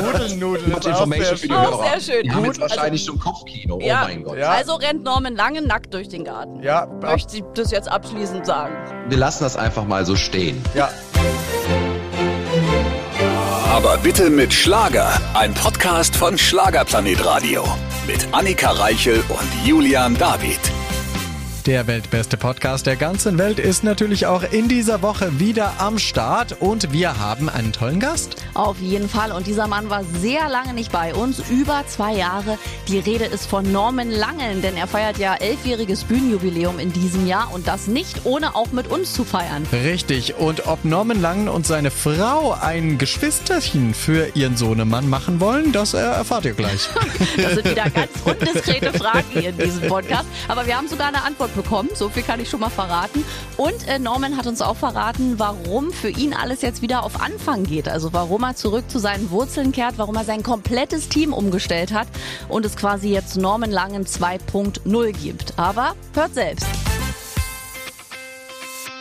Nudelnudeln. Much Information für die Auch Hörer. sehr schön. Die haben jetzt wahrscheinlich schon Kopfkino. Oh Ja. mein Gott. Ja. Also rennt Norman lange nackt durch den Garten. Ja, Möchte ich das jetzt abschließend sagen. Wir lassen das einfach mal so stehen. ja. Aber bitte mit Schlager. Ein Podcast von Schlagerplanet Radio. Mit Annika Reichel und Julian David. Der weltbeste Podcast der ganzen Welt ist natürlich auch in dieser Woche wieder am Start und wir haben einen tollen Gast. Auf jeden Fall. Und dieser Mann war sehr lange nicht bei uns, über zwei Jahre. Die Rede ist von Norman Langen, denn er feiert ja elfjähriges Bühnenjubiläum in diesem Jahr und das nicht ohne auch mit uns zu feiern. Richtig. Und ob Norman Langen und seine Frau ein Geschwisterchen für ihren Sohnemann machen wollen, das äh, erfahrt ihr gleich. Das sind wieder ganz undiskrete Fragen hier in diesem Podcast. Aber wir haben sogar eine Antwort bekommen. So viel kann ich schon mal verraten. Und äh, Norman hat uns auch verraten, warum für ihn alles jetzt wieder auf Anfang geht. Also warum er zurück zu seinen Wurzeln kehrt, warum er sein komplettes Team umgestellt hat und es quasi jetzt Norman Langen 2.0 gibt. Aber hört selbst.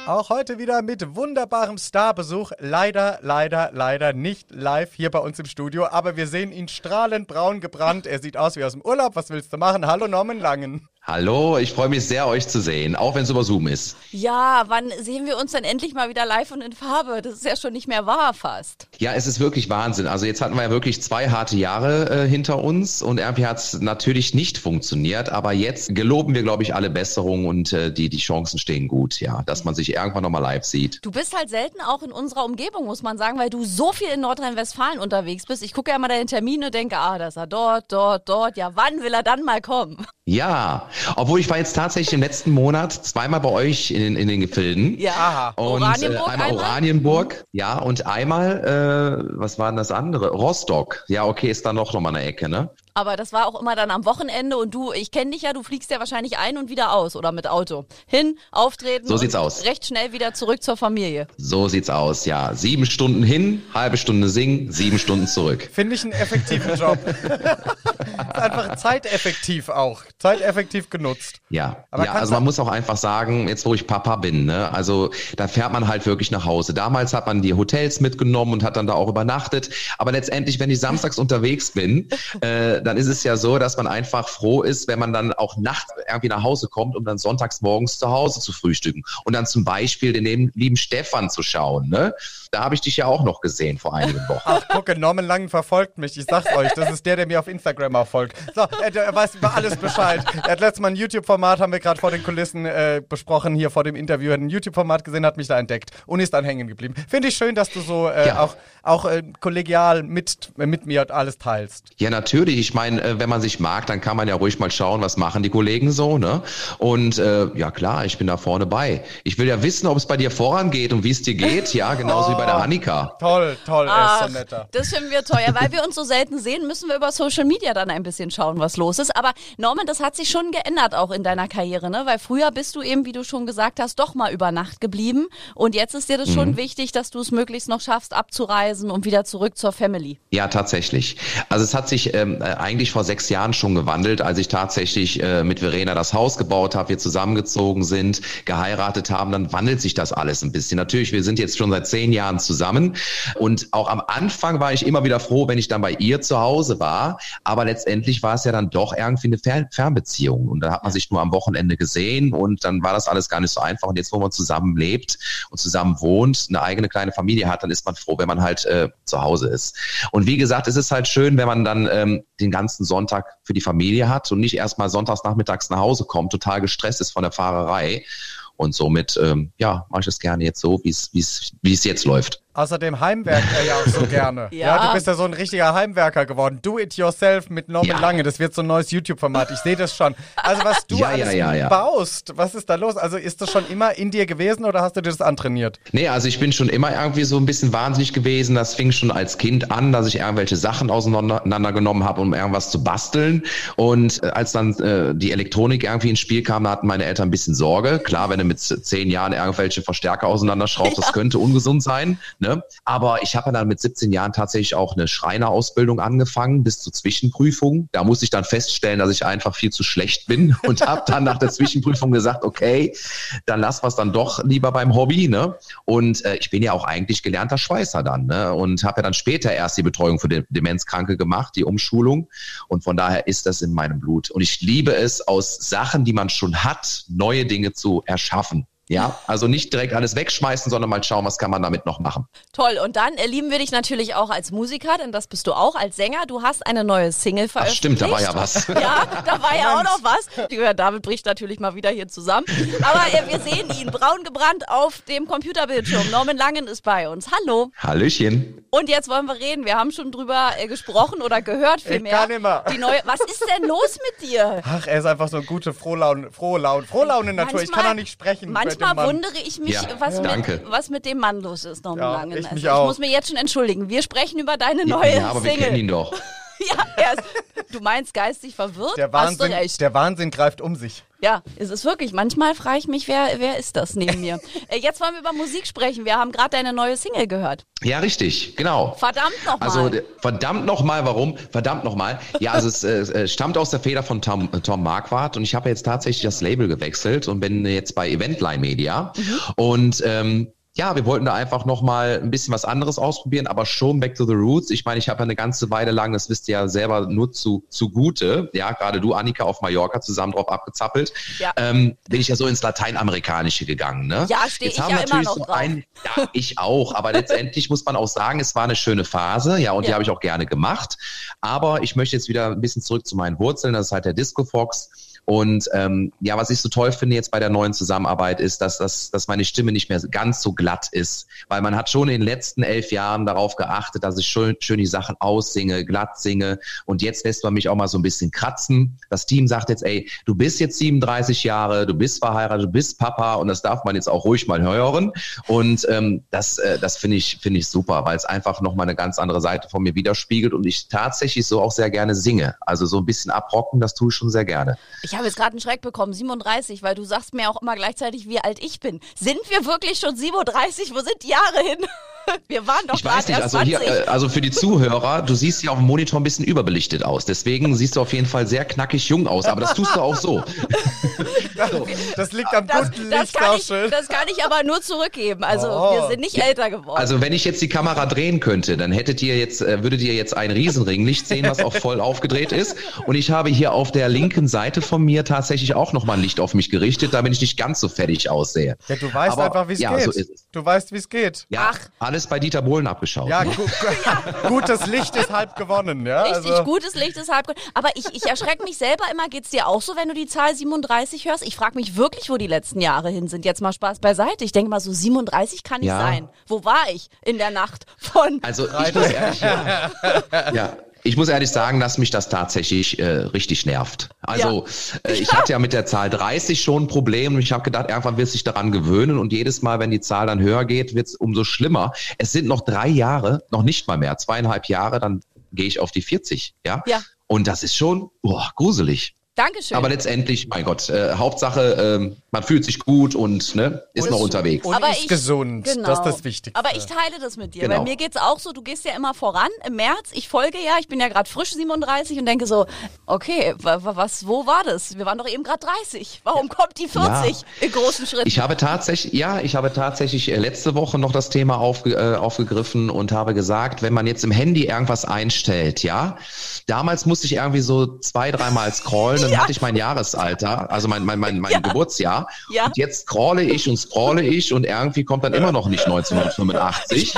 Auch heute wieder mit wunderbarem Starbesuch. Leider, leider, leider nicht live hier bei uns im Studio, aber wir sehen ihn strahlend braun gebrannt. Er sieht aus wie aus dem Urlaub. Was willst du machen? Hallo Norman Langen. Hallo, ich freue mich sehr, euch zu sehen, auch wenn es über Zoom ist. Ja, wann sehen wir uns denn endlich mal wieder live und in Farbe? Das ist ja schon nicht mehr wahr fast. Ja, es ist wirklich Wahnsinn. Also jetzt hatten wir ja wirklich zwei harte Jahre äh, hinter uns und irgendwie hat es natürlich nicht funktioniert, aber jetzt geloben wir, glaube ich, alle Besserung und äh, die, die Chancen stehen gut, ja, dass man sich irgendwann nochmal live sieht. Du bist halt selten auch in unserer Umgebung, muss man sagen, weil du so viel in Nordrhein-Westfalen unterwegs bist. Ich gucke ja mal deine Termine, denke, ah, da ist er dort, dort, dort. Ja, wann will er dann mal kommen? Ja, obwohl ich war jetzt tatsächlich im letzten Monat zweimal bei euch in, in den Gefilden. Ja. Aha. Und Oranienburg äh, einmal einmal? Oranienburg, ja, und einmal, äh, was war denn das andere? Rostock. Ja, okay, ist dann noch mal eine Ecke, ne? Aber das war auch immer dann am Wochenende und du, ich kenne dich ja, du fliegst ja wahrscheinlich ein und wieder aus oder mit Auto. Hin, auftreten. So und sieht's aus. Recht schnell wieder zurück zur Familie. So sieht's aus, ja. Sieben Stunden hin, halbe Stunde singen, sieben Stunden zurück. Finde ich einen effektiven Job. einfach zeiteffektiv auch. Zeiteffektiv genutzt. Ja, Aber ja also man muss auch einfach sagen, jetzt wo ich Papa bin, ne, also da fährt man halt wirklich nach Hause. Damals hat man die Hotels mitgenommen und hat dann da auch übernachtet. Aber letztendlich, wenn ich samstags unterwegs bin, äh, dann ist es ja so, dass man einfach froh ist, wenn man dann auch nachts irgendwie nach Hause kommt, um dann sonntags morgens zu Hause zu frühstücken. Und dann zum Beispiel den lieben- Stefan zu schauen. Ne? Da habe ich dich ja auch noch gesehen vor einigen Wochen. Ach, gucke, Norman Langen verfolgt mich. Ich sag's euch, das ist der, der mir auf Instagram auch folgt. So, er, er weiß über alles Bescheid. Er hat letztes Mal ein YouTube-Format, haben wir gerade vor den Kulissen äh, besprochen, hier vor dem Interview. Er hat ein YouTube-Format gesehen, hat mich da entdeckt und ist dann hängen geblieben. Finde ich schön, dass du so äh, Ja. auch, auch äh, kollegial mit, äh, mit mir alles teilst. Ja, natürlich. Ich meine, äh, wenn man sich mag, dann kann man ja ruhig mal schauen, was machen die Kollegen so, ne? Und äh, ja klar, ich bin da vorne bei. Ich will ja wissen, ob es bei dir vorangeht und wie es dir geht. Ja, genauso wie bei der Annika. Toll, toll, er Ach, ist so netter. das finden wir teuer. Weil wir uns so selten sehen, müssen wir über Social Media dann ein bisschen schauen, was los ist. Aber Norman, das hat sich schon geändert auch in deiner Karriere, ne? Weil früher bist du eben, wie du schon gesagt hast, doch mal über Nacht geblieben. Und jetzt ist dir das Mhm. schon wichtig, dass du es möglichst noch schaffst, abzureisen und wieder zurück zur Family. Ja, tatsächlich. Also es hat sich ähm, äh, eigentlich vor sechs Jahren schon gewandelt, als ich tatsächlich äh, mit Verena das Haus gebaut habe, wir zusammengezogen sind, geheiratet haben, dann wandelt sich das alles ein bisschen. Natürlich, wir sind jetzt schon seit zehn Jahren zusammen. Und auch am Anfang war ich immer wieder froh, wenn ich dann bei ihr zu Hause war, aber letztendlich war es ja dann doch irgendwie eine Fer Fernbeziehung. Und da hat man sich nur am Wochenende gesehen und dann war das alles gar nicht so einfach. Und jetzt, wo man zusammen lebt und zusammen wohnt, eine eigene kleine Familie hat, dann ist man froh, wenn man halt äh, zu Hause ist. Und wie gesagt, es ist halt schön, wenn man dann ähm, den ganzen Sonntag für die Familie hat und nicht erst mal sonntags nachmittags nach Hause kommt, total gestresst ist von der Fahrerei. Und somit, ähm, ja, mache ich es gerne jetzt so, wie es wie es wie es jetzt läuft. Außerdem heimwerkt er ja auch so gerne. ja. Ja. du bist ja so ein richtiger Heimwerker geworden. Do it yourself mit Norman Ja. Lange. Das wird so ein neues YouTube-Format. Ich sehe das schon. Also was du Ja, alles ja, ja. baust, was ist da los? Also ist das schon immer in dir gewesen oder hast du dir das antrainiert? Nee, also ich bin schon immer irgendwie so ein bisschen wahnsinnig gewesen. Das fing schon als Kind an, dass ich irgendwelche Sachen auseinandergenommen habe, um irgendwas zu basteln. Und äh, als dann äh, die Elektronik irgendwie ins Spiel kam, da hatten meine Eltern ein bisschen Sorge. Klar, wenn du mit zehn Jahren irgendwelche Verstärker auseinanderschraubst, das könnte ungesund sein. Ne? Aber ich habe dann mit 17 Jahren tatsächlich auch eine Schreinerausbildung angefangen bis zur Zwischenprüfung. Da musste ich dann feststellen, dass ich einfach viel zu schlecht bin und habe dann nach der Zwischenprüfung gesagt, okay, dann lass was dann doch lieber beim Hobby. Ne? Und äh, ich bin ja auch eigentlich gelernter Schweißer dann ne? und habe ja dann später erst die Betreuung für die Demenzkranke gemacht, die Umschulung. Und von daher ist das in meinem Blut. Und ich liebe es, aus Sachen, die man schon hat, neue Dinge zu erschaffen. Ja, also nicht direkt alles wegschmeißen, sondern mal schauen, was kann man damit noch machen. Toll. Und dann lieben wir dich natürlich auch als Musiker, denn das bist du auch als Sänger. Du hast eine neue Single Ach veröffentlicht. stimmt, da war ja was. Ja, da war ja auch noch was. Ja, David bricht natürlich mal wieder hier zusammen. Aber äh, wir sehen ihn braun gebrannt auf dem Computerbildschirm. Norman Langen ist bei uns. Hallo. Hallöchen. Und jetzt wollen wir reden. Wir haben schon drüber äh, gesprochen oder gehört vielmehr. kann immer. Die neue. Was ist denn los mit dir? Ach, er ist einfach so eine gute Frohlaune, frohe Laune, frohe Laune Natur. Ich kann auch nicht sprechen. mit Manchmal wundere ich mich, Ja, was, danke. mit, was mit dem Mann los ist, Norman Ja, Langen. ich Also mich ich muss mir jetzt schon entschuldigen. Wir sprechen über deine neue ja, aber wir Single. kennen ihn doch. Ja, er ist, du meinst geistig verwirrt? Der Hast Wahnsinn, du recht. der Wahnsinn greift um sich. Ja, es ist wirklich. Manchmal frage ich mich, wer, wer ist das neben mir? Äh, Jetzt wollen wir über Musik sprechen. Wir haben gerade deine neue Single gehört. Ja, richtig, genau. Verdammt nochmal. Also d- verdammt nochmal, warum? Verdammt nochmal. Ja, also es äh, äh, stammt aus der Feder von Tom, äh, Tom Marquardt und ich habe jetzt tatsächlich das Label gewechselt und bin jetzt bei Eventline Media. Und ähm, ja, wir wollten da einfach nochmal ein bisschen was anderes ausprobieren, aber schon back to the roots. Ich meine, ich habe ja eine ganze Weile lang, das wisst ihr ja selber nur zu zugute, ja, gerade du, Annika, auf Mallorca zusammen drauf abgezappelt, Ja. ähm, bin ich ja so ins Lateinamerikanische gegangen. Ne? Ja, steh Jetzt ich haben ja natürlich immer noch so drauf. ein, ja, ich auch. Aber letztendlich muss man auch sagen, es war eine schöne Phase, ja, und die Ja. habe ich auch gerne gemacht. Aber ich möchte jetzt wieder ein bisschen zurück zu meinen Wurzeln. Das ist halt der Disco Fox. Und ähm, ja, was ich so toll finde jetzt bei der neuen Zusammenarbeit ist, dass, dass, dass meine Stimme nicht mehr ganz so glatt ist. Weil man hat schon in den letzten elf Jahren darauf geachtet, dass ich schön, schön die Sachen aussinge, glatt singe. Und jetzt lässt man mich auch mal so ein bisschen kratzen. Das Team sagt jetzt, ey, du bist jetzt 37 Jahre, du bist verheiratet, du bist Papa und das darf man jetzt auch ruhig mal hören. Und ähm, das, äh, das finde ich, finde ich super, weil es einfach nochmal eine ganz andere Seite von mir widerspiegelt und ich tatsächlich so auch sehr gerne singe. Also so ein bisschen abrocken, das tue ich schon sehr gerne. Ich habe jetzt gerade einen Schreck bekommen, 37, weil du sagst mir auch immer gleichzeitig, wie alt ich bin. Sind wir wirklich schon 37? Wo sind die Jahre hin? Wir waren doch Ich weiß nicht, erst also hier, 20. äh, also für die Zuhörer, du siehst ja auf dem Monitor ein bisschen überbelichtet aus. Deswegen siehst du auf jeden Fall sehr knackig jung aus, aber das tust du auch so. Das liegt am das, guten das, Licht kann auch ich, schön. das kann ich aber nur zurückgeben. Also Oh. wir sind nicht älter geworden. Also wenn ich jetzt die Kamera drehen könnte, dann hättet ihr jetzt, äh, würdet ihr jetzt ein Riesenringlicht sehen, was auch voll aufgedreht ist. Und ich habe hier auf der linken Seite von mir tatsächlich auch nochmal ein Licht auf mich gerichtet, damit ich nicht ganz so fertig aussehe. Ja, du weißt Aber einfach, wie es ja, geht. so. Du weißt, wie es geht. Ja, Ach. Alles bei Dieter Bohlen abgeschaut. Ja, ne? gu gutes Licht ist halb gewonnen, ja. Richtig also, gutes Licht ist halb. Aber ich, ich erschrecke mich selber immer. Geht's dir auch so, wenn du die Zahl 37 hörst? Ich frage mich wirklich, wo die letzten Jahre hin sind. Jetzt mal Spaß beiseite. Ich denke mal, so 37 kann nicht Ja. sein. Wo war ich in der Nacht von? Also ich muss ehrlich, ja, ja, ich muss ehrlich sagen, dass mich das tatsächlich äh, richtig nervt. Also äh, ich hatte ja mit der Zahl 30 schon ein Problem und ich habe gedacht, irgendwann wird sich daran gewöhnen und jedes Mal, wenn die Zahl dann höher geht, wird es umso schlimmer. Es sind noch drei Jahre, noch nicht mal mehr, zweieinhalb Jahre, dann gehe ich auf die 40, ja. Ja. Und das ist schon boah, gruselig. Dankeschön. Aber letztendlich, mein Gott, äh, Hauptsache, ähm, man fühlt sich gut und ne, ist noch unterwegs. und Aber ist ich- gesund. Genau. Das ist das Wichtigste. Aber ich teile das mit dir. Genau. Bei mir geht's auch so, du gehst ja immer voran im März. Ich folge ja, ich bin ja gerade frisch 37 und denke so, okay, wa- wa- was, wo war das? Wir waren doch eben gerade 30. Warum kommt die 40 in großen Schritten? Ich habe tatsächlich, ja, ich habe tatsächlich äh, letzte Woche noch das Thema aufge, äh, aufgegriffen und habe gesagt, wenn man jetzt im Handy irgendwas einstellt, ja, damals musste ich irgendwie so zwei, dreimal scrollen, dann Ja. hatte ich mein Jahresalter, also mein, mein, mein, mein Ja. Geburtsjahr. Ja. Und jetzt scrolle ich und scrolle ich und irgendwie kommt dann immer noch nicht 1985.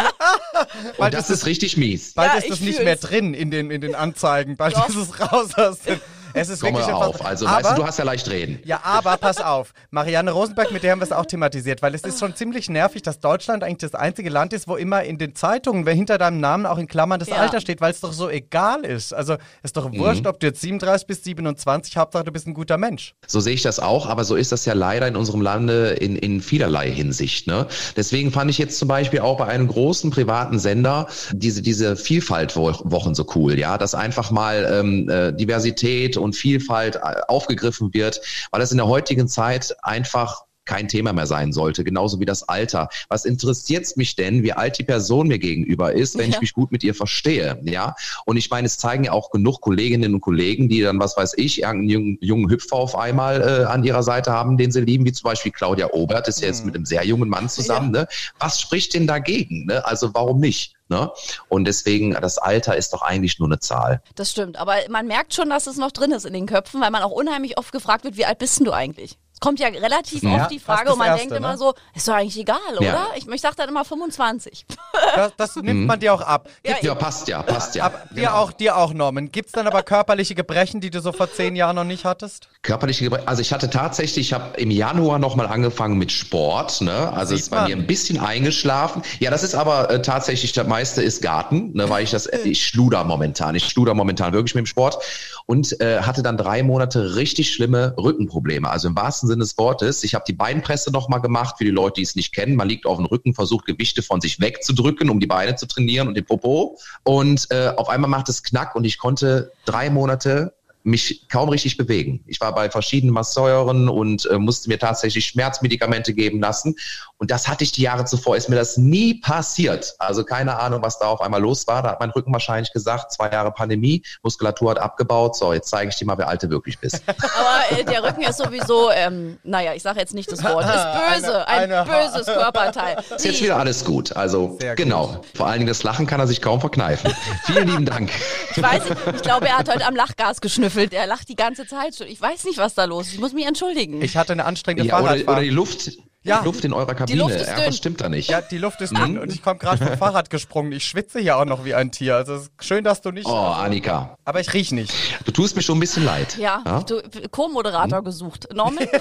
Weil Und das das ist richtig mies. Bald Ja, ist es ich nicht fühl's. mehr drin in den, in den Anzeigen. Bald Doch. ist es raus aus den. Es ist Komm wirklich mal auf. Also, aber, weißt du, du hast ja leicht reden. Ja, aber pass auf. Marianne Rosenberg, mit der haben wir es auch thematisiert, weil es ist schon ziemlich nervig, dass Deutschland eigentlich das einzige Land ist, wo immer in den Zeitungen, wer hinter deinem Namen auch in Klammern das Ja. Alter steht, weil es doch so egal ist. Also ist doch Mhm. wurscht, ob du jetzt 37 bis 27, Hauptsache du bist ein guter Mensch. So sehe ich das auch, aber so ist das ja leider in unserem Lande in, in vielerlei Hinsicht. Ne? Deswegen fand ich jetzt zum Beispiel auch bei einem großen privaten Sender diese, diese Vielfaltwochen so cool, ja, dass einfach mal ähm, äh, Diversität und Vielfalt äh, aufgegriffen wird, weil das in der heutigen Zeit einfach kein Thema mehr sein sollte, genauso wie das Alter. Was interessiert es mich denn, wie alt die Person mir gegenüber ist, wenn ja. ich mich gut mit ihr verstehe, ja? Und ich meine, es zeigen ja auch genug Kolleginnen und Kollegen, die dann, was weiß ich, irgendeinen jungen, jungen Hüpfer auf einmal äh, an ihrer Seite haben, den sie lieben, wie zum Beispiel Claudia Obert, ist ja jetzt mhm. mit einem sehr jungen Mann zusammen, ja. ne? Was spricht denn dagegen, ne? Also warum nicht? Ne? Und deswegen, das Alter ist doch eigentlich nur eine Zahl. Das stimmt, aber man merkt schon, dass es noch drin ist in den Köpfen, weil man auch unheimlich oft gefragt wird, wie alt bist denn du eigentlich? Kommt ja relativ ja, oft die Frage und man Erste, denkt immer ne? so, ist doch eigentlich egal, oder? Ja. Ich, ich sage dann immer 25. Das, das nimmt mhm. man dir auch ab. Gibt, ja, passt ja, passt ja. Ab, dir, genau. auch, dir auch, Norman. Gibt es dann aber körperliche Gebrechen, die du so vor zehn Jahren noch nicht hattest? Körperliche Gebrechen, also ich hatte tatsächlich, ich habe im Januar nochmal angefangen mit Sport, ne? also es ist bei mir ein bisschen eingeschlafen. Ja, das ist aber äh, tatsächlich, das meiste ist Garten, ne? weil ich das, äh, ich schluder momentan, ich schluder momentan wirklich mit dem Sport und äh, hatte dann drei Monate richtig schlimme Rückenprobleme, also im wahrsten Sinne des Wortes. Ich habe die Beinpresse nochmal gemacht, für die Leute, die es nicht kennen. Man liegt auf dem Rücken, versucht Gewichte von sich wegzudrücken, um die Beine zu trainieren und den Popo. Und äh, auf einmal macht es Knack und ich konnte drei Monate mich kaum richtig bewegen. Ich war bei verschiedenen Masseuren und äh, musste mir tatsächlich Schmerzmedikamente geben lassen. Und das hatte ich die Jahre zuvor, ist mir das nie passiert. Also keine Ahnung, was da auf einmal los war. Da hat mein Rücken wahrscheinlich gesagt, zwei Jahre Pandemie, Muskulatur hat abgebaut. So, jetzt zeige ich dir mal, wer alte wirklich bist. Aber äh, der Rücken ist sowieso, ähm, naja, ich sage jetzt nicht das Wort, ist böse, eine, ein eine böses Körperteil. Ist jetzt wieder alles gut. Also Sehr genau. Gut. Vor allen Dingen das Lachen kann er sich kaum verkneifen. Vielen lieben Dank. Ich weiß nicht, ich glaube, er hat heute am Lachgas geschnüffelt. Er lacht die ganze Zeit schon. Ich weiß nicht, was da los ist. Ich muss mich entschuldigen. Ich hatte eine anstrengende ja, Fahrradfahrt. Oder, oder die Luft ja. Luft in eurer Kabine. Die Luft ist dünn. Was stimmt da nicht? Ja, die Luft ist dünn und ich komme gerade vom Fahrrad gesprungen. Ich schwitze hier auch noch wie ein Tier. Also es ist schön, dass du nicht. Oh, Annika. Aber ich riech nicht. Du tust mir schon ein bisschen leid. Ja, ja? du Co-Moderator hm? gesucht. Norman, bist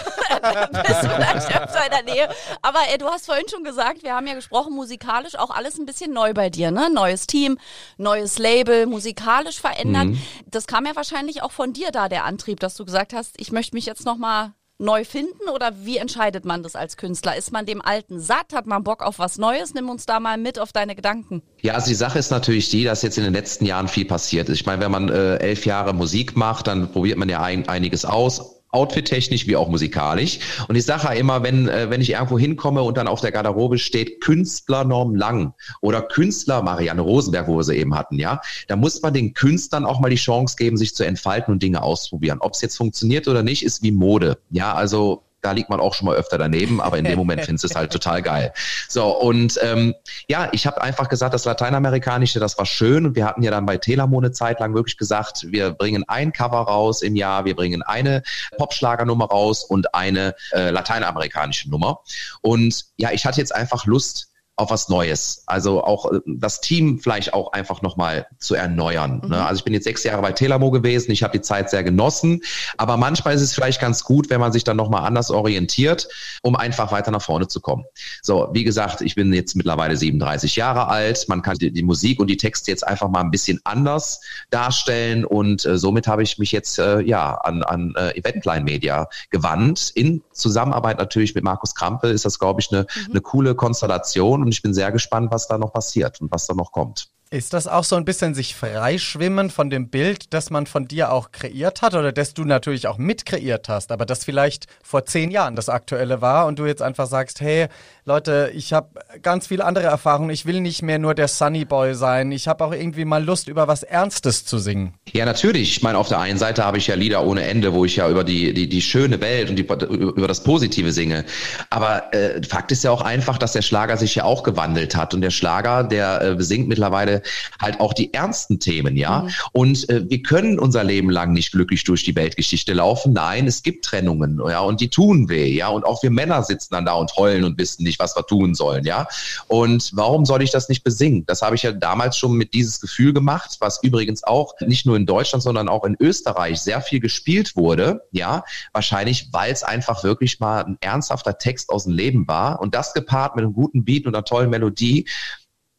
du vielleicht öfter in der Nähe. Aber äh, du hast vorhin schon gesagt, wir haben ja gesprochen, musikalisch auch alles ein bisschen neu bei dir, ne? Neues Team, neues Label, musikalisch verändert. Mhm. Das kam ja wahrscheinlich auch von dir da, der Antrieb, dass du gesagt hast, ich möchte mich jetzt nochmal neu finden oder wie entscheidet man das als Künstler? Ist man dem Alten satt? Hat man Bock auf was Neues? Nimm uns da mal mit auf deine Gedanken. Ja, also die Sache ist natürlich die, dass jetzt in den letzten Jahren viel passiert ist. Ich meine, wenn man äh, elf Jahre Musik macht, dann probiert man ja ein, einiges aus outfit-technisch wie auch musikalisch. Und ich sage ja immer, wenn, äh, wenn ich irgendwo hinkomme und dann auf der Garderobe steht Künstler Norm Lang oder Künstler Marianne Rosenberg, wo wir sie eben hatten, ja, da muss man den Künstlern auch mal die Chance geben, sich zu entfalten und Dinge ausprobieren. Ob es jetzt funktioniert oder nicht, ist wie Mode. Ja, also da liegt man auch schon mal öfter daneben, aber in dem Moment findest du es halt total geil. So, und ähm, ja, ich habe einfach gesagt, das Lateinamerikanische, das war schön. Und wir hatten ja dann bei Telamo eine Zeit lang wirklich gesagt, wir bringen ein Cover raus im Jahr, wir bringen eine Popschlagernummer raus und eine äh, lateinamerikanische Nummer. Und ja, ich hatte jetzt einfach Lust, auf was Neues. Also auch äh, das Team vielleicht auch einfach nochmal zu erneuern. Ne? Mhm. Ne? Also ich bin jetzt sechs Jahre bei Telamo gewesen, ich habe die Zeit sehr genossen, aber manchmal ist es vielleicht ganz gut, wenn man sich dann nochmal anders orientiert, um einfach weiter nach vorne zu kommen. So, wie gesagt, ich bin jetzt mittlerweile 37 Jahre alt, man kann die, die Musik und die Texte jetzt einfach mal ein bisschen anders darstellen und äh, somit habe ich mich jetzt äh, ja an, an äh, Eventline Media gewandt. In Zusammenarbeit natürlich mit Markus Krampe ist das, glaube ich, eine, mhm. eine coole Konstellation und ich bin sehr gespannt, was da noch passiert und was da noch kommt. Ist das auch so ein bisschen sich freischwimmen von dem Bild, das man von dir auch kreiert hat oder das du natürlich auch mit kreiert hast, aber das vielleicht vor zehn Jahren das aktuelle war und du jetzt einfach sagst, hey Leute, ich habe ganz viele andere Erfahrungen, ich will nicht mehr nur der Sunny Boy sein, ich habe auch irgendwie mal Lust, über was Ernstes zu singen. Ja, natürlich. Ich meine, auf der einen Seite habe ich ja Lieder ohne Ende, wo ich ja über die, die, die schöne Welt und die, über das Positive singe. Aber äh, Fakt ist ja auch einfach, dass der Schlager sich ja auch gewandelt hat und der Schlager, der äh, singt mittlerweile halt auch die ernsten Themen, ja. Mhm. Und äh, wir können unser Leben lang nicht glücklich durch die Weltgeschichte laufen. Nein, es gibt Trennungen, ja, und die tun weh, ja. Und auch wir Männer sitzen dann da und heulen und wissen nicht, was wir tun sollen, ja. Und warum soll ich das nicht besingen? Das habe ich ja damals schon mit dieses Gefühl gemacht, was übrigens auch nicht nur in Deutschland, sondern auch in Österreich sehr viel gespielt wurde, ja. Wahrscheinlich, weil es einfach wirklich mal ein ernsthafter Text aus dem Leben war und das gepaart mit einem guten Beat und einer tollen Melodie,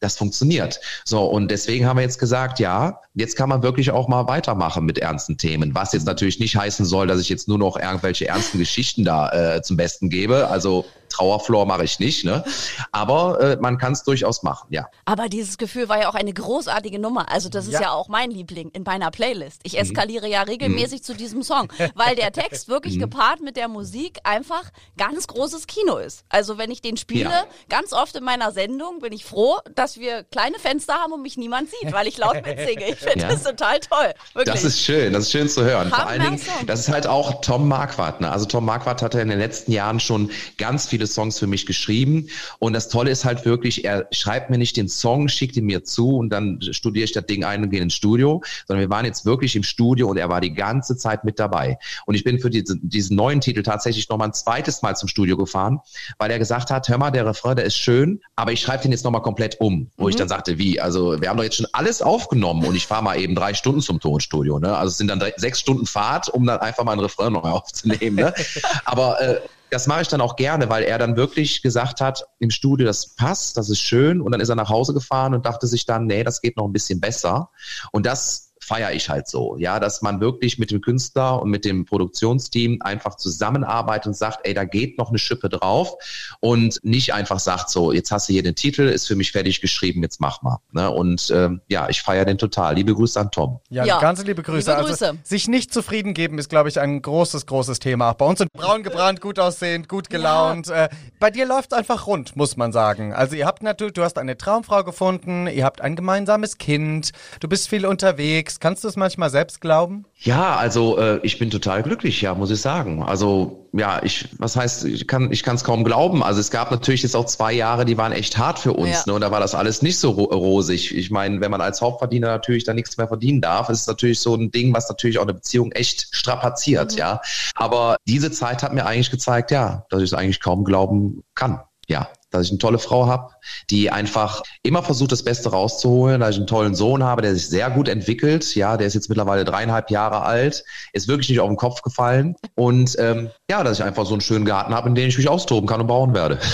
das funktioniert. So, und deswegen haben wir jetzt gesagt, ja, jetzt kann man wirklich auch mal weitermachen mit ernsten Themen, was jetzt natürlich nicht heißen soll, dass ich jetzt nur noch irgendwelche ernsten Geschichten da äh, zum Besten gebe. Also Trauerflor mache ich nicht, ne? Aber äh, man kann es durchaus machen, ja. Aber dieses Gefühl war ja auch eine großartige Nummer. Also das ist Ja. ja, auch mein Liebling in meiner Playlist. Ich eskaliere ja regelmäßig zu diesem Song, weil der Text wirklich gepaart mit der Musik einfach ganz großes Kino ist. Also wenn ich den spiele, Ja. ganz oft in meiner Sendung bin ich froh, dass wir kleine Fenster haben und mich niemand sieht, weil ich laut mitsinge. Ich finde Ja. das total toll. Wirklich. Das ist schön, das ist schön zu hören. Vor allen Dingen, das ist halt auch Tom Marquardt. Ne? Also Tom Marquardt hat ja in den letzten Jahren schon ganz viele Songs für mich geschrieben. Und das Tolle ist halt wirklich, er schreibt mir nicht den Song, schickt ihn mir zu und dann studiere ich das Ding ein und gehe ins Studio, sondern wir waren jetzt wirklich im Studio und er war die ganze Zeit mit dabei. Und ich bin für diese, diesen neuen Titel tatsächlich nochmal ein zweites Mal zum Studio gefahren, weil er gesagt hat, hör mal, der Refrain, der ist schön, aber ich schreibe den jetzt nochmal komplett um. Wo ich dann sagte, wie? Also wir haben doch jetzt schon alles aufgenommen und ich fahre mal eben drei Stunden zum Tonstudio. Ne? Also es sind dann drei, sechs Stunden Fahrt, um dann einfach mal einen Refrain neu aufzunehmen. Ne? aber äh, das mache ich dann auch gerne, weil er dann wirklich gesagt hat, im Studio, das passt, das ist schön. Und dann ist er nach Hause gefahren und dachte sich dann, nee, das geht noch ein bisschen besser. Und das feiere ich halt so, ja, dass man wirklich mit dem Künstler und mit dem Produktionsteam einfach zusammenarbeitet und sagt, ey, da geht noch eine Schippe drauf und nicht einfach sagt so, jetzt hast du hier den Titel, ist für mich fertig geschrieben, jetzt mach mal. Ne? Und ähm, ja, ich feiere den total. Liebe Grüße an Tom. Ja, Ja. ganz liebe Grüße. Liebe Also, Grüße. sich nicht zufrieden geben ist, glaube ich, ein großes, großes Thema. Auch bei uns sind braun gebrannt, gut aussehend, gut gelaunt. Äh, bei dir läuft einfach rund, muss man sagen. Also ihr habt natürlich, du hast eine Traumfrau gefunden, ihr habt ein gemeinsames Kind, du bist viel unterwegs. Kannst du es manchmal selbst glauben? Ja, also äh, ich bin total glücklich, ja, muss ich sagen. Also ja, ich, was heißt, ich kann, ich kann es kaum glauben. Also es gab natürlich jetzt auch zwei Jahre, die waren echt hart für uns, Ja. ne? Und da war das alles nicht so ro rosig. Ich meine, wenn man als Hauptverdiener natürlich da nichts mehr verdienen darf, ist es natürlich so ein Ding, was natürlich auch eine Beziehung echt strapaziert, ja. Aber diese Zeit hat mir eigentlich gezeigt, ja, dass ich es eigentlich kaum glauben kann. Ja, dass ich eine tolle Frau habe, die einfach immer versucht, das Beste rauszuholen, dass ich einen tollen Sohn habe, der sich sehr gut entwickelt. Ja, der ist jetzt mittlerweile dreieinhalb Jahre alt, ist wirklich nicht auf den Kopf gefallen. Und ähm, ja, dass ich einfach so einen schönen Garten habe, in dem ich mich austoben kann und bauen werde.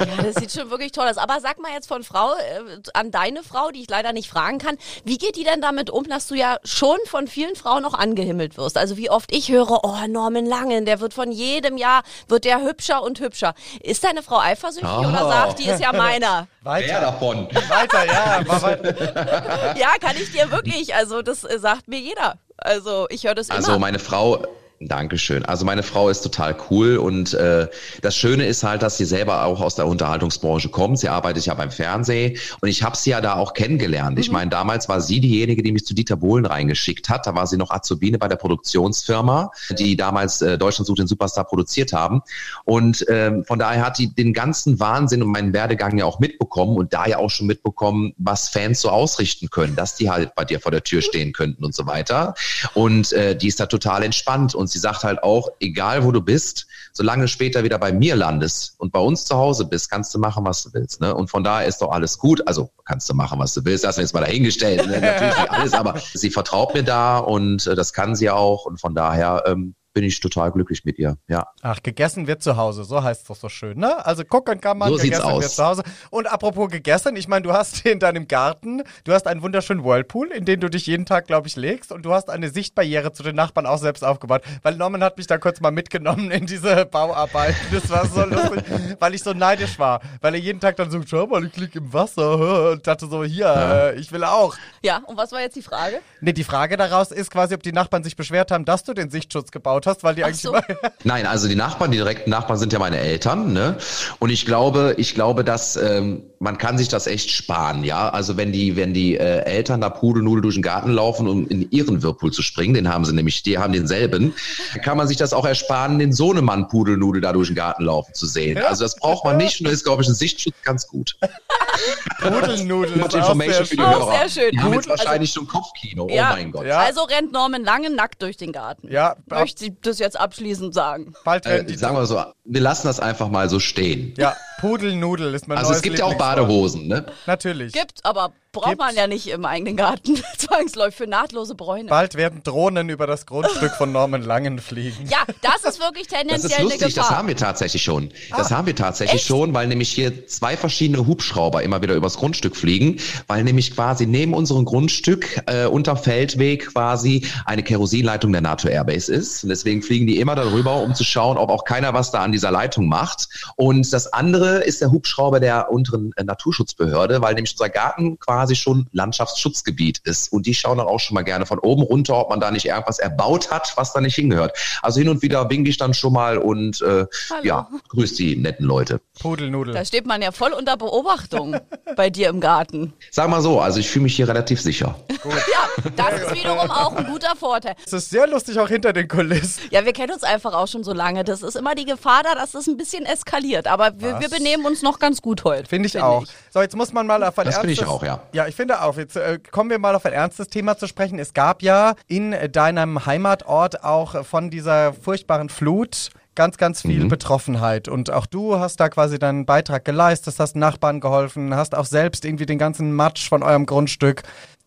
Ja, das sieht schon wirklich toll aus. Aber sag mal jetzt von Frau äh, an deine Frau, die ich leider nicht fragen kann, wie geht die denn damit um, dass du ja schon von vielen Frauen auch angehimmelt wirst? Also wie oft ich höre, oh Norman Langen, der wird von jedem Jahr, wird der hübscher und hübscher. Ist deine Frau eifersüchtig Oh. oder sagt, die ist ja meiner? Weiter. davon? Weiter, ja. Weiter. Ja, kann ich dir wirklich. Also das äh, sagt mir jeder. Also ich höre das immer. Also meine Frau, Dankeschön. Also meine Frau ist total cool und äh, das Schöne ist halt, dass sie selber auch aus der Unterhaltungsbranche kommt. Sie arbeitet ja beim Fernsehen und ich habe sie ja da auch kennengelernt. Ich meine, damals war sie diejenige, die mich zu Dieter Bohlen reingeschickt hat. Da war sie noch Azubine bei der Produktionsfirma, die damals äh, Deutschland sucht den Superstar produziert haben. Und ähm, von daher hat die den ganzen Wahnsinn und meinen Werdegang ja auch mitbekommen und da ja auch schon mitbekommen, was Fans so ausrichten können, dass die halt bei dir vor der Tür stehen könnten und so weiter. Und äh, die ist da total entspannt und sie sagt halt auch, egal wo du bist, solange du später wieder bei mir landest und bei uns zu Hause bist, kannst du machen, was du willst. Ne? Und von daher ist doch alles gut. Also kannst du machen, was du willst. Das ist jetzt mal dahingestellt. Ne? Natürlich nicht alles, aber sie vertraut mir da und äh, das kann sie auch. Und von daher ähm, bin ich total glücklich mit ihr. Ja. Ach, gegessen wird zu Hause, so heißt es doch so schön, ne? Also gucken kann man, So gegessen aus. wird zu Hause. Und apropos gegessen, ich meine, du hast in deinem Garten, du hast einen wunderschönen Whirlpool, in den du dich jeden Tag, glaube ich, legst und du hast eine Sichtbarriere zu den Nachbarn auch selbst aufgebaut. Weil Norman hat mich da kurz mal mitgenommen in diese Bauarbeit. Das war so lustig, weil ich so neidisch war. Weil er jeden Tag dann so, schau mal, ich lieg im Wasser und dachte so, hier, äh, ich will auch. ja, und was war jetzt die Frage? Nee, die Frage daraus ist quasi, ob die Nachbarn sich beschwert haben, dass du den Sichtschutz gebaut hast, weil die eigentlich so. Nein, also die Nachbarn, die direkten Nachbarn sind ja meine Eltern, ne? Und ich glaube, ich glaube, dass ähm, man kann sich das echt sparen, ja. Also wenn die, wenn die äh, Eltern da Pudelnudel durch den Garten laufen, um in ihren Whirlpool zu springen, den haben sie nämlich, die haben denselben, kann man sich das auch ersparen, den Sohnemann Pudelnudel da durch den Garten laufen zu sehen. Also das braucht man nicht und da ist, glaube ich, ein Sichtschutz ganz gut. Pudelnudel Much ist auch information sehr für die schön. Auch Hörer. sehr schön. Die haben jetzt wahrscheinlich schon Kopfkino. Ja. Oh mein Gott. Ja. Also rennt Norman Langen nackt durch den Garten. Ja, Möchte ich das jetzt abschließend sagen. Bald Äh, die sagen wir so, wir lassen das einfach mal so stehen. Ja, Pudelnudel ist mein Also neues es gibt ja auch. Badehosen, ne? Natürlich. Gibt, aber Braucht man ja nicht im eigenen Garten. Zwangsläufig für nahtlose Bräune. Bald werden Drohnen über das Grundstück von Norman Langen fliegen. Ja, das ist wirklich tendenziell Das ist lustig, eine Gefahr. das haben wir tatsächlich schon. Das haben wir tatsächlich Echt? schon, weil nämlich hier zwei verschiedene Hubschrauber immer wieder übers Grundstück fliegen, weil nämlich quasi neben unserem Grundstück äh, unter Feldweg quasi eine Kerosinleitung der NATO Airbase ist. Und deswegen fliegen die immer darüber, um zu schauen, ob auch keiner was da an dieser Leitung macht. Und das andere ist der Hubschrauber der unteren äh, Naturschutzbehörde, weil nämlich unser Garten quasi schon Landschaftsschutzgebiet ist. Und die schauen dann auch schon mal gerne von oben runter, ob man da nicht irgendwas erbaut hat, was da nicht hingehört. Also hin und wieder winke ich dann schon mal und äh, ja, grüß die netten Leute. Pudelnudel. Da steht man ja voll unter Beobachtung bei dir im Garten. Sag mal so, also ich fühle mich hier relativ sicher. Ja, das ist wiederum auch ein guter Vorteil. Es ist sehr lustig auch hinter den Kulissen. Ja, wir kennen uns einfach auch schon so lange. Das ist immer die Gefahr da, dass es ein bisschen eskaliert. Aber wir, wir benehmen uns noch ganz gut heute. Finde ich auch. So, jetzt muss man mal auf ein Das finde ernstes... ich auch, ja. Ja, ich finde auch. Jetzt äh, kommen wir mal auf ein ernstes Thema zu sprechen. Es gab ja in deinem Heimatort auch von dieser furchtbaren Flut ganz, ganz viel Betroffenheit. Und auch du hast da quasi deinen Beitrag geleistet, hast Nachbarn geholfen, hast auch selbst irgendwie den ganzen Matsch von eurem Grundstück.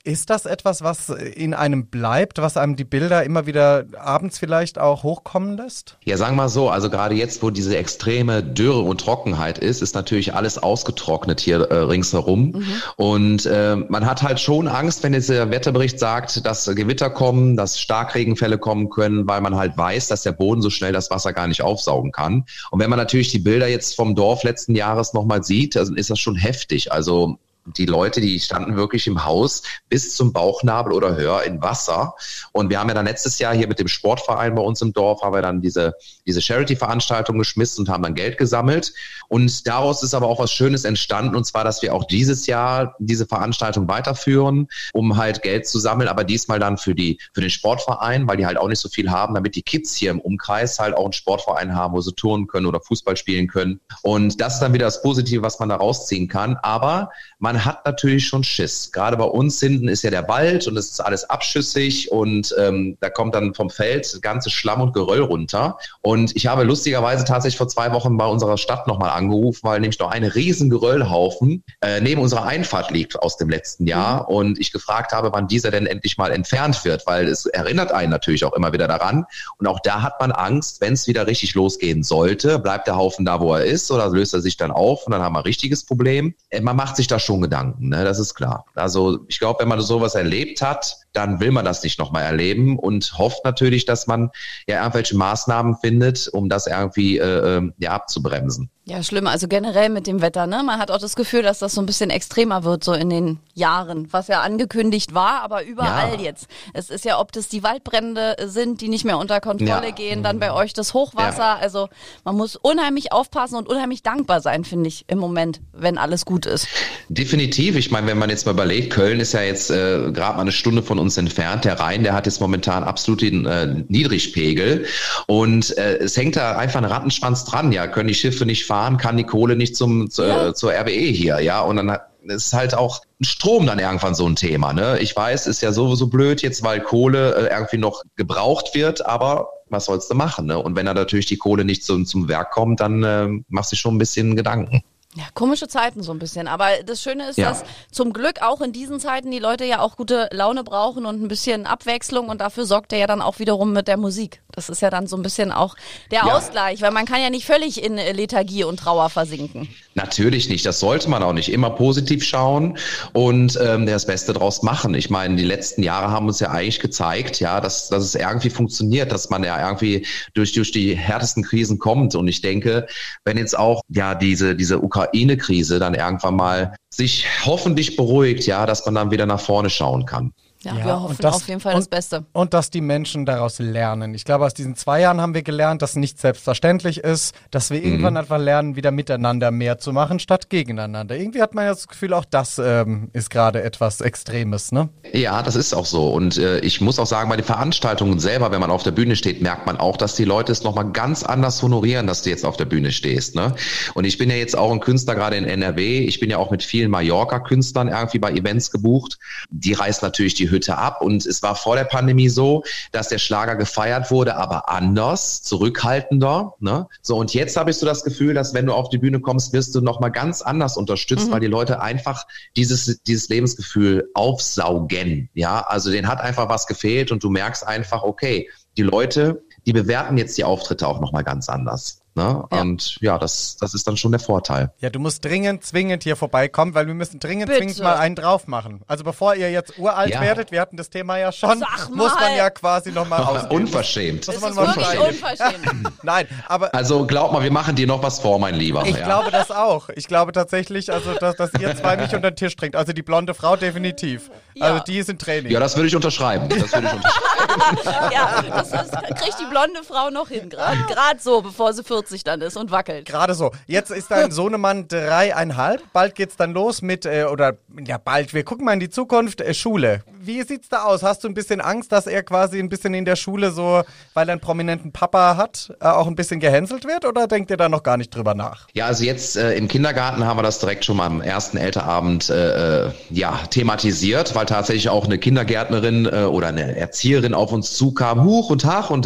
Ist das etwas, was in einem bleibt, was einem die Bilder immer wieder abends vielleicht auch hochkommen lässt? Ja, sagen wir mal so, also gerade jetzt, wo diese extreme Dürre und Trockenheit ist, ist natürlich alles ausgetrocknet hier äh, ringsherum. Und äh, man hat halt schon Angst, wenn jetzt der Wetterbericht sagt, dass Gewitter kommen, dass Starkregenfälle kommen können, weil man halt weiß, dass der Boden so schnell das Wasser gar nicht aufsaugen kann. Und wenn man natürlich die Bilder jetzt vom Dorf letzten Jahres nochmal sieht, dann ist das schon heftig. Also die Leute, die standen wirklich im Haus bis zum Bauchnabel oder höher in Wasser. Und wir haben ja dann letztes Jahr hier mit dem Sportverein bei uns im Dorf, haben wir dann diese, diese Charity-Veranstaltung geschmissen und haben dann Geld gesammelt. Und daraus ist aber auch was Schönes entstanden, und zwar, dass wir auch dieses Jahr diese Veranstaltung weiterführen, um halt Geld zu sammeln, aber diesmal dann für die, für den Sportverein, weil die halt auch nicht so viel haben, damit die Kids hier im Umkreis halt auch einen Sportverein haben, wo sie turnen können oder Fußball spielen können. Und das ist dann wieder das Positive, was man da rausziehen kann. Aber man hat natürlich schon Schiss. Gerade bei uns hinten ist ja der Wald und es ist alles abschüssig und ähm, da kommt dann vom Feld das ganze Schlamm und Geröll runter. Und ich habe lustigerweise tatsächlich vor zwei Wochen bei unserer Stadt nochmal angerufen, weil nämlich noch ein riesen Geröllhaufen äh, neben unserer Einfahrt liegt aus dem letzten Jahr und ich gefragt habe, wann dieser denn endlich mal entfernt wird, weil es erinnert einen natürlich auch immer wieder daran. Und auch da hat man Angst, wenn es wieder richtig losgehen sollte, bleibt der Haufen da, wo er ist oder löst er sich dann auf und dann haben wir ein richtiges Problem. Äh, man macht sich da schon Gedanken, ne? das ist klar. Also ich glaube, wenn man sowas erlebt hat, dann will man das nicht nochmal erleben und hofft natürlich, dass man ja irgendwelche Maßnahmen findet, um das irgendwie äh, äh, ja, abzubremsen. Ja, schlimm. Also generell mit dem Wetter, ne? Man hat auch das Gefühl, dass das so ein bisschen extremer wird, so in den Jahren, was ja angekündigt war, aber überall Ja. jetzt. Es ist ja, ob das die Waldbrände sind, die nicht mehr unter Kontrolle Ja. gehen, dann bei euch das Hochwasser. Ja. Also man muss unheimlich aufpassen und unheimlich dankbar sein, finde ich, im Moment, wenn alles gut ist. Definitiv. Ich meine, wenn man jetzt mal überlegt, Köln ist ja jetzt äh, gerade mal eine Stunde von uns entfernt. Der Rhein, der hat jetzt momentan absoluten äh, Niedrigpegel. Und äh, es hängt da einfach ein Rattenschwanz dran. Ja, können die Schiffe nicht fahren, kann die Kohle nicht zum, zu, Ja. äh, zur RWE hier. Ja, und dann ist halt auch Strom dann irgendwann so ein Thema. Ne? Ich weiß, ist ja sowieso blöd jetzt, weil Kohle äh, irgendwie noch gebraucht wird, aber was sollst du machen? Ne? Und wenn da natürlich die Kohle nicht zum, zum Werk kommt, dann äh, machst du schon ein bisschen Gedanken. Ja, komische Zeiten so ein bisschen. Aber das Schöne ist, Ja. dass zum Glück auch in diesen Zeiten die Leute ja auch gute Laune brauchen und ein bisschen Abwechslung und dafür sorgt er ja dann auch wiederum mit der Musik. Das ist ja dann so ein bisschen auch der Ja. Ausgleich, weil man kann ja nicht völlig in äh, Lethargie und Trauer versinken. Natürlich nicht, das sollte man auch nicht. Immer positiv schauen und ähm, das Beste draus machen. Ich meine, die letzten Jahre haben uns ja eigentlich gezeigt, ja, dass, dass es irgendwie funktioniert, dass man ja irgendwie durch, durch die härtesten Krisen kommt. Und ich denke, wenn jetzt auch ja diese, diese Ukraine-Krise dann irgendwann mal sich hoffentlich beruhigt, ja, dass man dann wieder nach vorne schauen kann. Ja, Ja, wir und hoffen das- auf jeden Fall das und- Beste. Und dass die Menschen daraus lernen. Ich glaube, aus diesen zwei Jahren haben wir gelernt, dass nicht selbstverständlich ist, dass wir irgendwann einfach lernen, wieder miteinander mehr zu machen, statt gegeneinander. Irgendwie hat man ja das Gefühl, auch das ähm, ist gerade etwas Extremes, ne? Ja, das ist auch so. Und äh, ich muss auch sagen, bei den Veranstaltungen selber, wenn man auf der Bühne steht, merkt man auch, dass die Leute es nochmal ganz anders honorieren, dass du jetzt auf der Bühne stehst. Ne? Und ich bin ja jetzt auch ein Künstler gerade in NRW. Ich bin ja auch mit vielen Mallorca-Künstlern irgendwie bei Events gebucht. Die reißen natürlich die Hütte ab. Und es war vor der Pandemie so, dass der Schlager gefeiert wurde, aber anders, zurückhaltender. Ne? So, und jetzt habe ich so das Gefühl, dass wenn du auf die Bühne kommst, wirst du nochmal ganz anders unterstützt, mhm. weil die Leute einfach dieses, dieses Lebensgefühl aufsaugen. Ja, also denen hat einfach was gefehlt und du merkst einfach, okay, die Leute, die bewerten jetzt die Auftritte auch nochmal ganz anders. Ne? Ja. Und ja, das, das ist dann schon der Vorteil. Ja, du musst dringend, zwingend hier vorbeikommen, weil wir müssen dringend, Bitte. zwingend mal einen drauf machen. Also bevor ihr jetzt uralt ja. werdet, wir hatten das Thema ja schon, muss man ja quasi nochmal aus. Unverschämt. Das ist wirklich unverschämt. Nein, aber. Also glaub mal, wir machen dir noch was vor, mein Lieber. Ich ja. glaube das auch. Ich glaube tatsächlich, also dass, dass ihr zwei mich unter den Tisch trinkt. Also die blonde Frau definitiv. Also die ist im Training. Ja, das würde ich unterschreiben. Das würde ich unterschreiben. ja, das ist, kriegt die blonde Frau noch hin, gerade so, bevor sie 40 40 dann ist und wackelt. Gerade so. Jetzt ist dein Sohnemann dreieinhalb. Bald geht's dann los mit, äh, oder ja, bald, wir gucken mal in die Zukunft, äh, Schule. Wie sieht's da aus? Hast du ein bisschen Angst, dass er quasi ein bisschen in der Schule so, weil er einen prominenten Papa hat, äh, auch ein bisschen gehänselt wird? Oder denkt ihr da noch gar nicht drüber nach? Ja, also jetzt äh, im Kindergarten haben wir das direkt schon mal am ersten Elterabend äh, äh, ja, thematisiert, weil tatsächlich auch eine Kindergärtnerin äh, oder eine Erzieherin auf uns zukam, huch und hach und.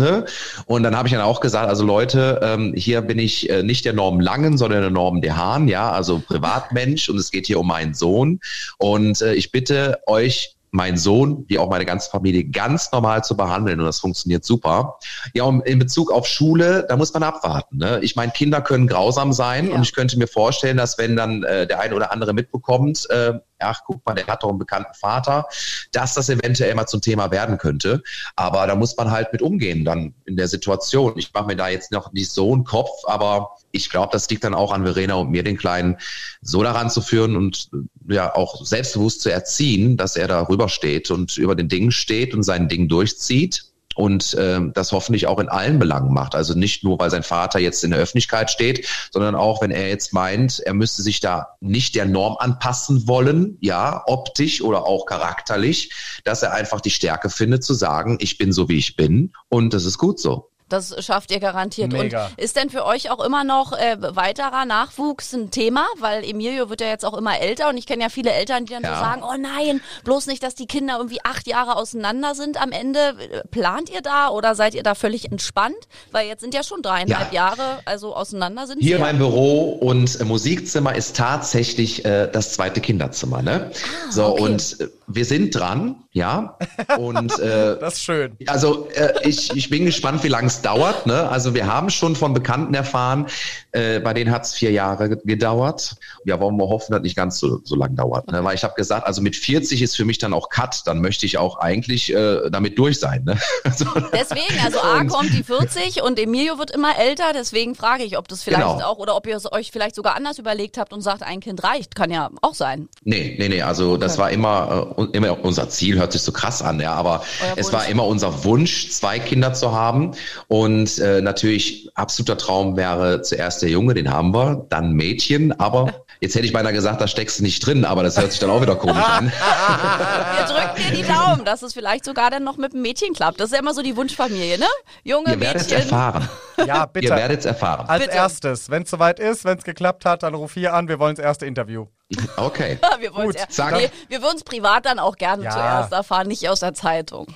Und dann habe ich dann auch gesagt, also Leute, ähm, hier bin ich äh, nicht der Norm Langen, sondern der Norm De Hahn, ja, also Privatmensch und es geht hier um meinen Sohn. Und äh, ich bitte euch, meinen Sohn, wie auch meine ganze Familie ganz normal zu behandeln und das funktioniert super. Ja, und in Bezug auf Schule, da muss man abwarten. Ne? Ich meine, Kinder können grausam sein ja. und ich könnte mir vorstellen, dass wenn dann äh, der eine oder andere mitbekommt, äh, ach, guck mal, der hat doch einen bekannten Vater, dass das eventuell mal zum Thema werden könnte. Aber da muss man halt mit umgehen dann in der Situation. Ich mache mir da jetzt noch nicht so einen Kopf, aber ich glaube, das liegt dann auch an Verena und mir, den Kleinen so daran zu führen und ja auch selbstbewusst zu erziehen, dass er darüber steht und über den Dingen steht und sein Ding durchzieht und äh, das hoffentlich auch in allen Belangen macht. Also nicht nur, weil sein Vater jetzt in der Öffentlichkeit steht, sondern auch, wenn er jetzt meint, er müsste sich da nicht der Norm anpassen wollen, ja, optisch oder auch charakterlich, dass er einfach die Stärke findet zu sagen, ich bin so, wie ich bin und das ist gut so. Das schafft ihr garantiert. Mega. Und ist denn für euch auch immer noch äh, weiterer Nachwuchs ein Thema? Weil Emilio wird ja jetzt auch immer älter und ich kenne ja viele Eltern, die dann ja. so sagen, oh nein, bloß nicht, dass die Kinder irgendwie acht Jahre auseinander sind am Ende. Plant ihr da oder seid ihr da völlig entspannt? Weil jetzt sind ja schon dreieinhalb ja. Jahre, also auseinander sind Hier mein Büro und äh, Musikzimmer ist tatsächlich äh, das zweite Kinderzimmer. Ne? Ah, so, okay. und äh, wir sind dran, ja. Und äh, das ist schön. Also äh, ich, ich bin gespannt, wie lange es dauert. Ne? Also wir haben schon von Bekannten erfahren, äh, bei denen hat es vier Jahre gedauert. Ja, wollen wir hoffen, dass nicht ganz so, so lang dauert. Ne? Weil ich habe gesagt, also mit 40 ist für mich dann auch Cut. Dann möchte ich auch eigentlich äh, damit durch sein. Ne? Also, deswegen, also A kommt die 40 und Emilio wird immer älter. Deswegen frage ich, ob das vielleicht genau. auch oder ob ihr es euch vielleicht sogar anders überlegt habt und sagt, ein Kind reicht. Kann ja auch sein. Nee, nee, nee. Also das war immer, äh, immer unser Ziel. Hört sich so krass an, ja. Aber es war immer unser Wunsch, zwei Kinder zu haben. Und äh, natürlich absoluter Traum wäre zuerst der Junge, den haben wir, dann Mädchen, aber jetzt hätte ich beinahe gesagt, da steckst du nicht drin, aber das hört sich dann auch wieder komisch an. Wir drücken dir die Daumen, dass es vielleicht sogar dann noch mit dem Mädchen klappt. Das ist ja immer so die Wunschfamilie, ne? Junge, Ihr werdet es erfahren. Ja, bitte. Ihr werdet es erfahren. Als bitte. erstes, wenn es soweit ist, wenn es geklappt hat, dann ruf hier an, wir wollen das erste Interview. Okay. wir wollen es nee, wir würden es privat dann auch gerne ja. zuerst erfahren, nicht aus der Zeitung.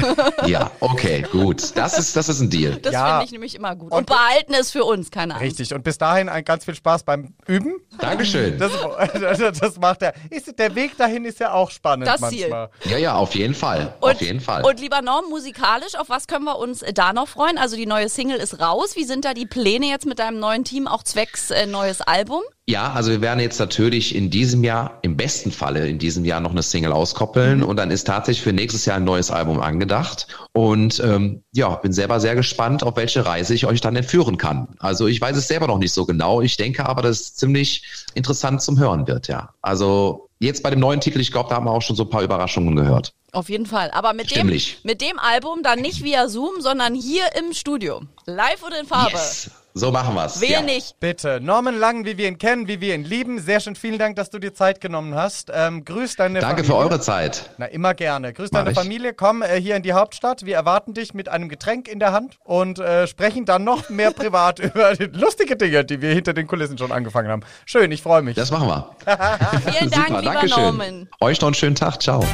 ja, okay, gut. Das ist, das ist ein Deal. Das ja. finde ich nämlich immer gut. Und, Und behalten es für uns, keine Ahnung. Richtig. Und bis dahin ein ganz viel Spaß beim Üben. Dankeschön. Das, das macht er. Ist, der Weg dahin ist ja auch spannend das manchmal. Ziel. Ja, ja, auf jeden Fall. Und, auf jeden Fall. Und lieber Norm, musikalisch, auf was können wir uns da noch freuen? Also die neue Single ist raus. Wie sind da die Pläne jetzt mit deinem neuen Team, auch zwecks äh, neues Album? Ja, also wir werden jetzt natürlich in diesem Jahr, im besten Falle in diesem Jahr noch eine Single auskoppeln mhm. und dann ist tatsächlich für nächstes Jahr ein neues Album angedacht. Und ähm, ja, bin selber sehr gespannt, auf welche Reise ich euch dann entführen kann. Also ich weiß es selber noch nicht so genau. Ich denke aber, dass es ziemlich interessant zum Hören wird, ja. Also jetzt bei dem neuen Titel, ich glaube, da haben wir auch schon so ein paar Überraschungen gehört. Auf jeden Fall. Aber mit dem, mit dem Album dann nicht via Zoom, sondern hier im Studio. Live und in Farbe. Yes. So machen wir's. Wer ja. nicht? Bitte. Norman Lang, wie wir ihn kennen, wie wir ihn lieben. Sehr schön. Vielen Dank, dass du dir Zeit genommen hast. Ähm, grüß deine Danke Familie. für eure Zeit. Na, immer gerne. Grüß Mach deine ich. Familie. Komm äh, hier in die Hauptstadt. Wir erwarten dich mit einem Getränk in der Hand und äh, sprechen dann noch mehr privat über lustige Dinge, die wir hinter den Kulissen schon angefangen haben. Schön, ich freue mich. Das machen wir. Vielen Dank, lieber Dankeschön. Norman. Euch noch einen schönen Tag. Ciao.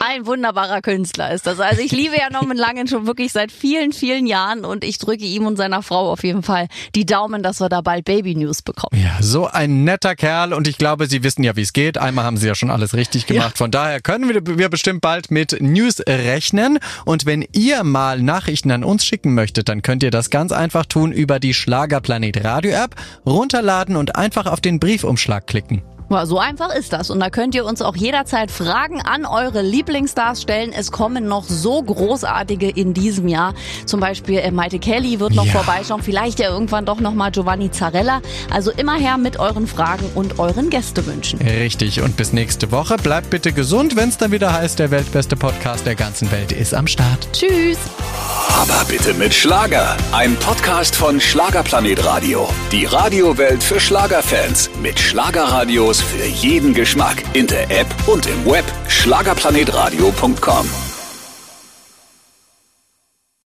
Ein wunderbarer Künstler ist das. Also ich liebe ja Norman Langen schon wirklich seit vielen, vielen Jahren und ich drücke ihm und seiner Frau auf jeden Fall die Daumen, dass wir da bald Baby News bekommen. Ja, so ein netter Kerl und ich glaube, Sie wissen ja, wie es geht. Einmal haben Sie ja schon alles richtig gemacht. Ja. Von daher können wir, wir bestimmt bald mit News rechnen. Und wenn ihr mal Nachrichten an uns schicken möchtet, dann könnt ihr das ganz einfach tun über die Schlagerplanet Radio App, runterladen und einfach auf den Briefumschlag klicken. Ja, so einfach ist das. Und da könnt ihr uns auch jederzeit Fragen an eure Lieblingsstars stellen. Es kommen noch so großartige in diesem Jahr. Zum Beispiel äh, Maite Kelly wird noch ja. vorbeischauen. Vielleicht ja irgendwann doch nochmal Giovanni Zarella. Also immer her mit euren Fragen und euren Gästewünschen. Richtig. Und bis nächste Woche. Bleibt bitte gesund, wenn es dann wieder heißt, der weltbeste Podcast der ganzen Welt ist am Start. Tschüss. Aber bitte mit Schlager. Ein Podcast von Schlagerplanet Radio. Die Radiowelt für Schlagerfans. Mit Schlagerradios für jeden Geschmack. In der App und im Web. Schlagerplanetradio.com.